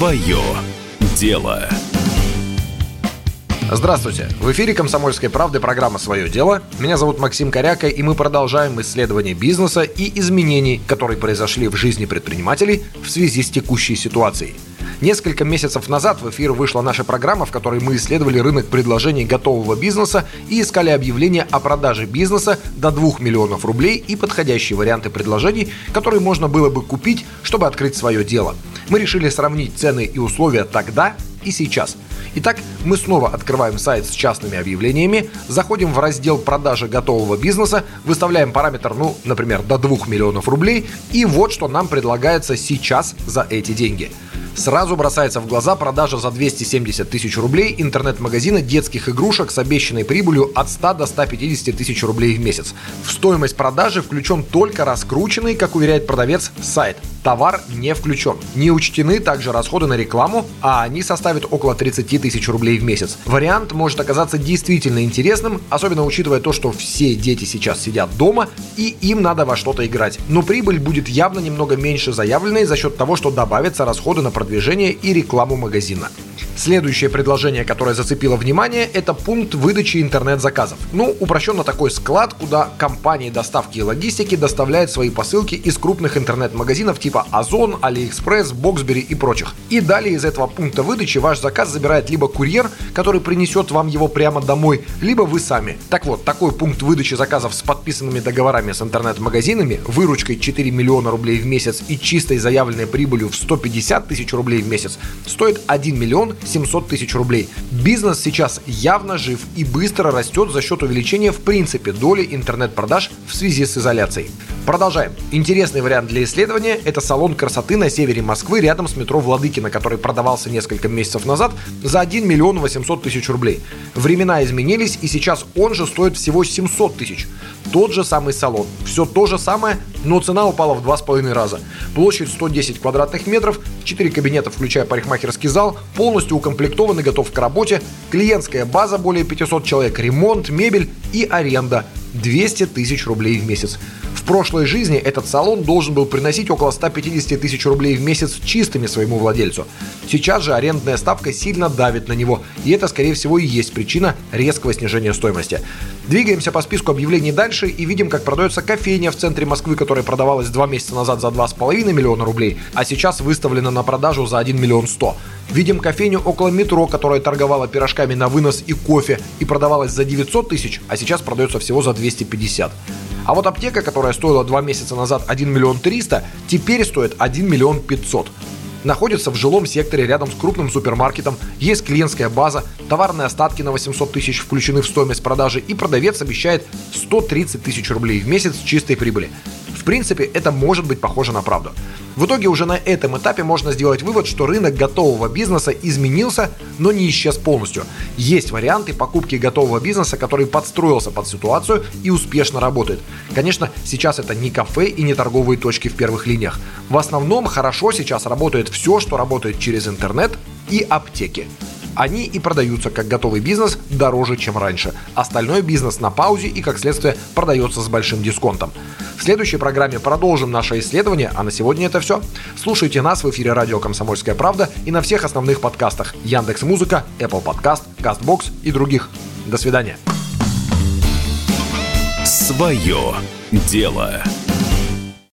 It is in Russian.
Свое дело. Здравствуйте! В эфире «Комсомольской правды» программа «Свое дело». Меня зовут Максим Коряка, и мы продолжаем исследование бизнеса и изменений, которые произошли в жизни предпринимателей в связи с текущей ситуацией – Несколько месяцев назад в эфир вышла наша программа, в которой мы исследовали рынок предложений готового бизнеса и искали объявления о продаже бизнеса до 2 миллионов рублей и подходящие варианты предложений, которые можно было бы купить, чтобы открыть свое дело. Мы решили сравнить цены и условия тогда и сейчас. Итак, мы снова открываем сайт с частными объявлениями, заходим в раздел продажи готового бизнеса, выставляем параметр, ну, например, до 2 миллионов рублей, и вот что нам предлагается сейчас за эти деньги – Сразу бросается в глаза продажа за 270 тысяч рублей интернет-магазина детских игрушек с обещанной прибылью от 100 до 150 тысяч рублей в месяц. В стоимость продажи включен только раскрученный, как уверяет продавец, сайт. Товар не включен. Не учтены также расходы на рекламу, а они составят около 30 тысяч рублей в месяц. Вариант может оказаться действительно интересным, особенно учитывая то, что все дети сейчас сидят дома и им надо во что-то играть. Но прибыль будет явно немного меньше заявленной за счет того, что добавятся расходы на продвижение и рекламу магазина. Следующее предложение, которое зацепило внимание, это пункт выдачи интернет-заказов. Ну, упрощенно такой склад, куда компании доставки и логистики доставляют свои посылки из крупных интернет-магазинов типа Озон, AliExpress, Boxberry и прочих. И далее из этого пункта выдачи ваш заказ забирает либо курьер, который принесет вам его прямо домой, либо вы сами. Так вот, такой пункт выдачи заказов с подписанными договорами с интернет-магазинами, выручкой 4 миллиона рублей в месяц и чистой заявленной прибылью в 150 тысяч рублей в месяц стоит 1 миллион 700 тысяч рублей. Бизнес сейчас явно жив и быстро растет за счет увеличения в принципе доли интернет-продаж в связи с изоляцией. Продолжаем. Интересный вариант для исследования – это салон красоты на севере Москвы рядом с метро Владыкина, который продавался несколько месяцев назад за 1 миллион 800 тысяч рублей. Времена изменились, и сейчас он же стоит всего 700 тысяч. Тот же самый салон. Все то же самое, но цена упала в два с половиной раза. Площадь 110 квадратных метров, 4 кабинета, включая парикмахерский зал, полностью укомплектован и готов к работе, клиентская база более 500 человек, ремонт, мебель и аренда 200 тысяч рублей в месяц. Прошлой жизни этот салон должен был приносить около 150 тысяч рублей в месяц чистыми своему владельцу. Сейчас же арендная ставка сильно давит на него, и это, скорее всего, и есть причина резкого снижения стоимости. Двигаемся по списку объявлений дальше и видим, как продается кофейня в центре Москвы, которая продавалась два месяца назад за 2,5 миллиона рублей, а сейчас выставлена на продажу за 1 миллион 100. Видим кофейню около метро, которая торговала пирожками на вынос и кофе и продавалась за 900 тысяч, а сейчас продается всего за 250. А вот аптека, которая стоила два месяца назад 1 миллион 300, теперь стоит 1 миллион 500 находится в жилом секторе рядом с крупным супермаркетом, есть клиентская база, товарные остатки на 800 тысяч включены в стоимость продажи и продавец обещает 130 тысяч рублей в месяц чистой прибыли. В принципе, это может быть похоже на правду. В итоге уже на этом этапе можно сделать вывод, что рынок готового бизнеса изменился, но не исчез полностью. Есть варианты покупки готового бизнеса, который подстроился под ситуацию и успешно работает. Конечно, сейчас это не кафе и не торговые точки в первых линиях. В основном хорошо сейчас работает все, что работает через интернет и аптеки. Они и продаются как готовый бизнес дороже, чем раньше. Остальной бизнес на паузе и, как следствие, продается с большим дисконтом. В следующей программе продолжим наше исследование, а на сегодня это все. Слушайте нас в эфире радио «Комсомольская правда» и на всех основных подкастах Яндекс Музыка, Apple Podcast, CastBox и других. До свидания. Свое дело.